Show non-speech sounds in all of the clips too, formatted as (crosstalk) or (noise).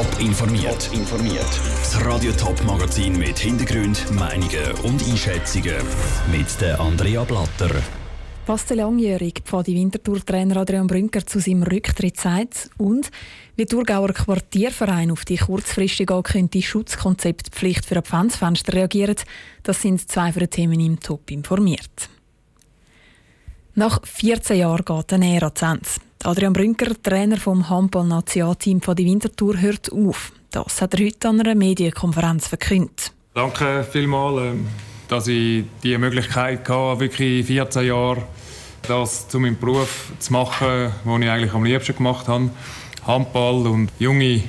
Top informiert. informiert. Das Radio Top Magazin mit Hintergrund, Meinungen und Einschätzungen mit der Andrea Blatter. Was der langjährige Pfadi Wintertour-Trainer Adrian Brünker zu seinem Rücktritt sagt und wie Thurgauer Quartierverein auf die kurzfristig angekündigte Schutzkonzeptpflicht für Pfanzfenster reagiert, das sind zwei von den Themen im Top informiert. Nach 14 Jahren geht eine Ära zu Ende. Adrian Brünker, Trainer vom Handball-Nationalteam von die Wintertour, hört auf. Das hat er heute an einer Medienkonferenz verkündet. Danke vielmals, ähm, dass ich die Möglichkeit hatte, wirklich 14 Jahre das zu meinem Beruf zu machen, den ich eigentlich am liebsten gemacht habe. Handball und junge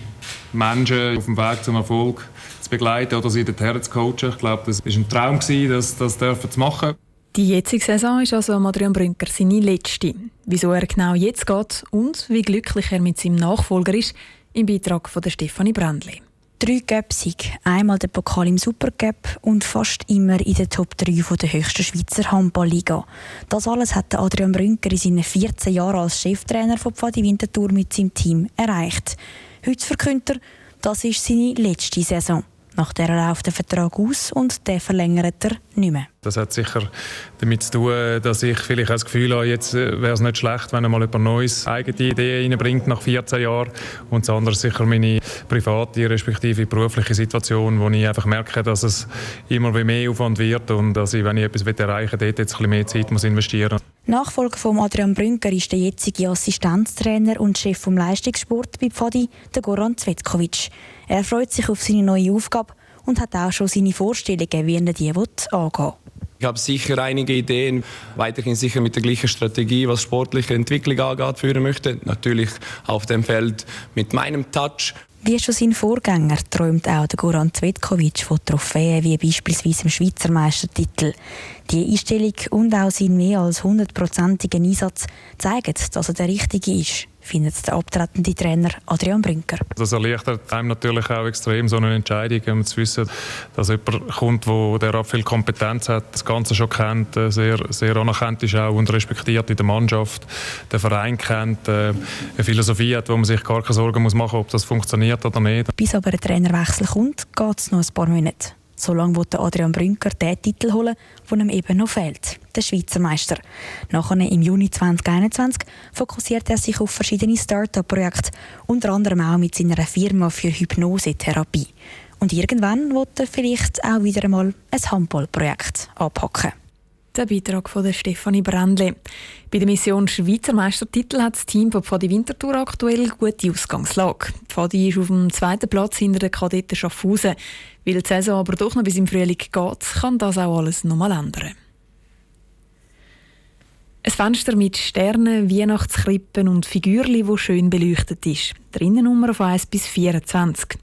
Menschen auf dem Weg zum Erfolg zu begleiten oder sie dorthin zu coachen. Ich glaube, das war ein Traum, das, das zu machen. Die jetzige Saison ist also Adrian Brünker seine letzte. Wieso er genau jetzt geht und wie glücklich er mit seinem Nachfolger ist, im Beitrag von der Stefanie Brändli. Drei Göpsig, einmal der Pokal im Supercup und fast immer in der Top 3 der höchsten Schweizer Handballliga. Das alles hat Adrian Brünker in seinen 14 Jahren als Cheftrainer von Pfadi Winterthur mit seinem Team erreicht. Heute verkündet er, das ist seine letzte Saison. Nach der läuft der Vertrag aus und der verlängert er nicht mehr. Das hat sicher damit zu tun, dass ich vielleicht das Gefühl habe, jetzt äh, wäre es nicht schlecht, wenn er mal jemand Neues eigene Ideen reinbringt nach 14 Jahren. Und das andere ist sicher meine private respektive berufliche Situation, wo ich einfach merke, dass es immer mehr Aufwand wird und dass ich, wenn ich etwas erreichen will, dort jetzt ein bisschen mehr Zeit muss investieren muss. Nachfolger von Adrian Brünker ist der jetzige Assistenztrainer und Chef vom Leistungssport bei Pfadi, der Goran Zvetkovic. Er freut sich auf seine neue Aufgabe und hat auch schon seine Vorstellungen, wie er die angehen. Ich habe sicher einige Ideen, weiterhin sicher mit der gleichen Strategie, was sportliche Entwicklung angeht, führen möchte. Natürlich auf dem Feld mit meinem Touch. Wie schon sein Vorgänger träumt auch der Goran Zvetkovic von Trophäen wie beispielsweise dem Schweizer Meistertitel. Die Einstellung und auch sein mehr als hundertprozentiger Einsatz zeigen, dass er der Richtige ist findet der abtretende Trainer Adrian Brünker. Das erleichtert einem natürlich auch extrem so eine Entscheidung, um zu wissen, dass jemand kommt, der viel Kompetenz hat, das Ganze schon kennt, äh, sehr, sehr anerkannt ist auch und respektiert in der Mannschaft, den Verein kennt, äh, eine Philosophie hat, wo man sich gar keine Sorgen muss machen muss, ob das funktioniert oder nicht. Bis aber ein Trainerwechsel kommt, geht es noch ein paar Monate. So lange will Adrian Brünker den Titel holen, der ihm eben noch fehlt, der Schweizer Meister. Nachher im Juni 2021 fokussiert er sich auf verschiedene Start-up-Projekte, unter anderem auch mit seiner Firma für Hypnosetherapie. Und irgendwann wird er vielleicht auch wieder einmal ein Handballprojekt anpacken. Der Beitrag von Stefanie Brändle. Bei der Mission Schweizer Meistertitel hat das Team von Pfadi Winterthur aktuell gute Ausgangslage. Pfadi ist auf dem zweiten Platz hinter den Kadetten Schaffhausen. Weil die Saison aber doch noch bis im Frühling geht, kann das auch alles nochmal ändern. Ein Fenster mit Sternen, Weihnachtskrippen und Figürli, wo schön beleuchtet ist. Drinnen Nummer von 1 bis 24.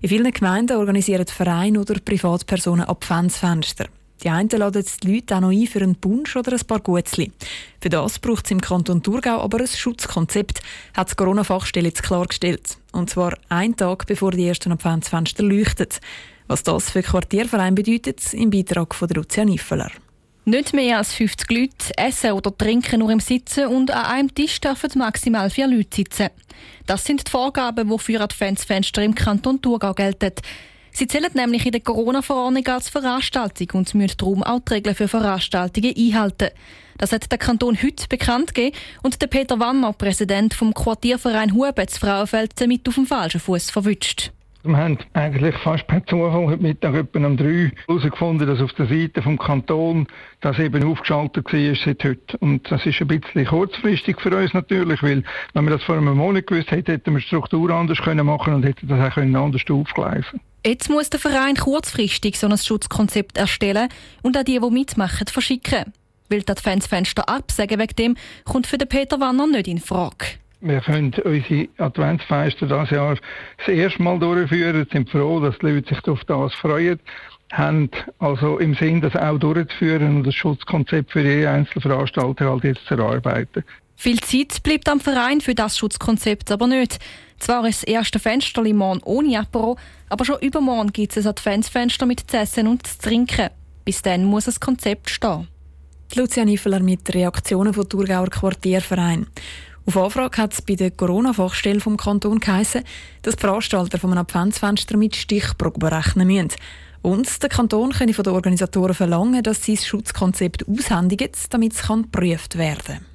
In vielen Gemeinden organisieren Vereine oder Privatpersonen Adventsfenster. Die einen laden die Leute auch noch ein für einen Punsch oder ein paar Gutzli. Für das braucht es im Kanton Thurgau aber ein Schutzkonzept, hat die Corona-Fachstelle jetzt klargestellt. Und zwar einen Tag bevor die ersten Adventsfenster leuchten. Was das für Quartierverein bedeutet, im Beitrag von Lucia Niffeler. Nicht mehr als 50 Leute essen oder trinken nur im Sitzen und an einem Tisch dürfen maximal vier Leute sitzen. Das sind die Vorgaben, die für Adventsfenster im Kanton Thurgau gelten. Sie zählen nämlich in der Corona-Verordnung als Veranstaltung und müssen darum auch die Regeln für Veranstaltungen einhalten. Das hat der Kanton heute bekannt gegeben und der Peter Wanner, Präsident vom Quartierverein Hubetz Frauenfeld, mit auf dem falschen Fuß verwünscht. Wir haben eigentlich fast per Zufall heute Mittag etwa um drei herausgefunden, dass auf der Seite vom Kanton das eben aufgeschaltet war seit heute. Und das ist ein bisschen kurzfristig für uns natürlich, weil wenn wir das vor einem Monat gewusst hätten, hätten wir die Struktur anders können machen und hätten das auch anders aufgleisen Jetzt muss der Verein kurzfristig so ein Schutzkonzept erstellen und auch die, die mitmachen, verschicken. Weil das Fansfenster absagen wegen dem, kommt für den Peter Wanner nicht in Frage. Wir können unsere Adventsfeste dieses Jahr das erste Mal durchführen, sind froh, dass die Leute sich auf das freuen haben also im Sinn, das auch durchzuführen und das Schutzkonzept für jede einzelne Veranstalter halt jetzt zu erarbeiten. Viel Zeit bleibt am Verein für das Schutzkonzept aber nicht. Zwar ist das erste Fenster morgen ohne Apero, aber schon übermorgen gibt es ein Adventsfenster mit zu essen und zu trinken. Bis dann muss das Konzept stehen. Lucia Niffeler mit Reaktionen von Thurgauer Quartierverein. Auf Anfrage hat es bei der Corona-Fachstelle vom Kanton geheißen, dass die Veranstalter von einem Adventsfenster mit Stichprobe berechnen müssen. Und der Kanton könne von den Organisatoren verlangen, dass sie das Schutzkonzept aushändigen, damit es geprüft werden kann.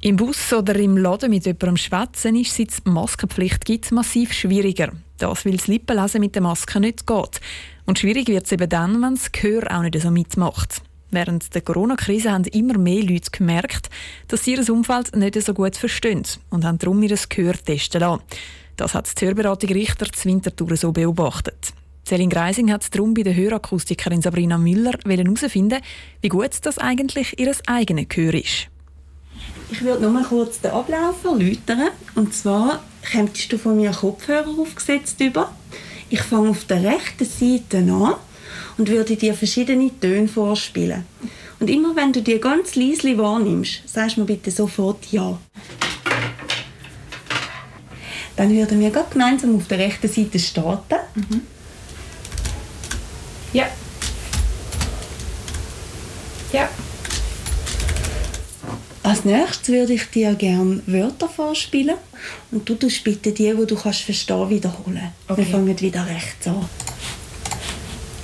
Im Bus oder im Laden mit jemandem schwätzen ist, seit es Maskenpflicht gibt, massiv schwieriger. Das, weil das Lippenlesen mit der Maske nicht geht. Und schwierig wird es eben dann, wenn das Gehör auch nicht so mitmacht. Während der Corona-Krise haben immer mehr Leute gemerkt, dass sie ihr Umfeld nicht so gut verstehen und haben darum ihr Gehör testen lassen. Das hat die Hörberatung Richter zu Winterthur so beobachtet. Celine Greising hat darum bei der Hörakustikerin Sabrina Müller herausfinden, wie gut das eigentlich ihr eigenes Gehör ist. Ich würde nur mal kurz den Ablauf erläutern. Und zwar kommst du von mir Kopfhörer aufgesetzt über. Ich fange auf der rechten Seite an und würde dir verschiedene Töne vorspielen. Und immer wenn du die ganz leise wahrnimmst, sagst du mir bitte sofort Ja. Dann würden wir gemeinsam auf der rechten Seite starten. Mhm. Ja. Ja. Als nächstes würde ich dir gerne Wörter vorspielen und du tust bitte die, die du kannst verstehen, wiederholen. Okay. Wir fangen wieder rechts an.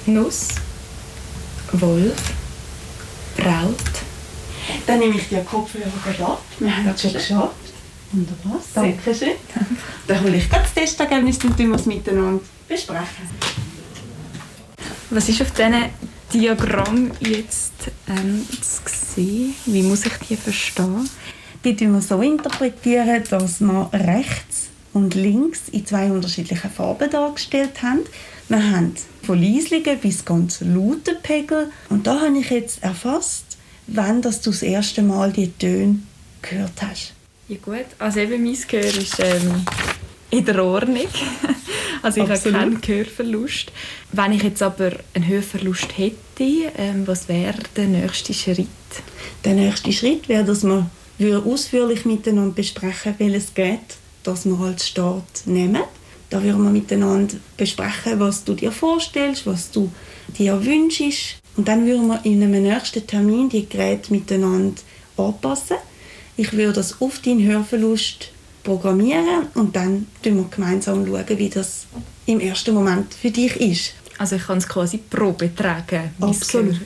Nuss, Wolf, Braut. Dann nehme ich dir Kopfhörer ab. Wir haben es schon geschafft. Wunderbar, danke schön. Dann hole ich das Testergebnis und wir es miteinander besprechen. Was ist auf diesen Diagramm jetzt ähm, zu sehen? Wie muss ich die verstehen? Die interpretieren wir so interpretieren, dass wir rechts und links in zwei unterschiedlichen Farben dargestellt haben. Wir haben von Leisligen bis ganz lauten Pegel. Und da habe ich jetzt erfasst, wann dass du das erste Mal die Töne gehört hast. Ja gut, also eben mein Gehör ist ähm, in der Ordnung. (laughs) also ich Absolut. habe keinen Gehörverlust. Wenn ich jetzt aber einen Hörverlust hätte, ähm, was wäre der nächste Schritt? Der nächste Schritt wäre, dass wir ausführlich miteinander besprechen, welches Gerät das wir als Start nehmen. Da würden wir miteinander besprechen, was du dir vorstellst, was du dir wünschst. Und dann würden wir in einem nächsten Termin die Geräte miteinander anpassen. Ich würde das auf deinen Hörverlust programmieren und dann schauen wir gemeinsam, schauen, wie das im ersten Moment für dich ist. Also ich kann es quasi Probe tragen. Absolut.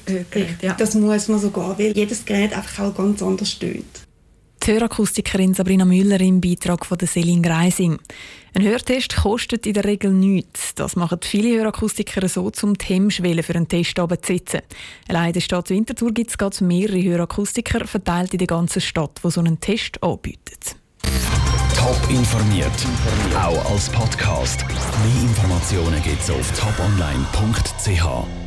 Ja. Das muss man sogar, weil jedes Gerät einfach auch ganz anders steht. Die Hörakustikerin Sabrina Müller im Beitrag von Selin Greising. Ein Hörtest kostet in der Regel nichts. Das machen viele Hörakustiker so, um die für einen Test abzusetzen. Allein in der Stadt Winterthur gibt es mehrere Hörakustiker verteilt in der ganzen Stadt, die so einen Test anbieten. Top informiert, auch als Podcast. Mehr Informationen gibt es auf toponline.ch.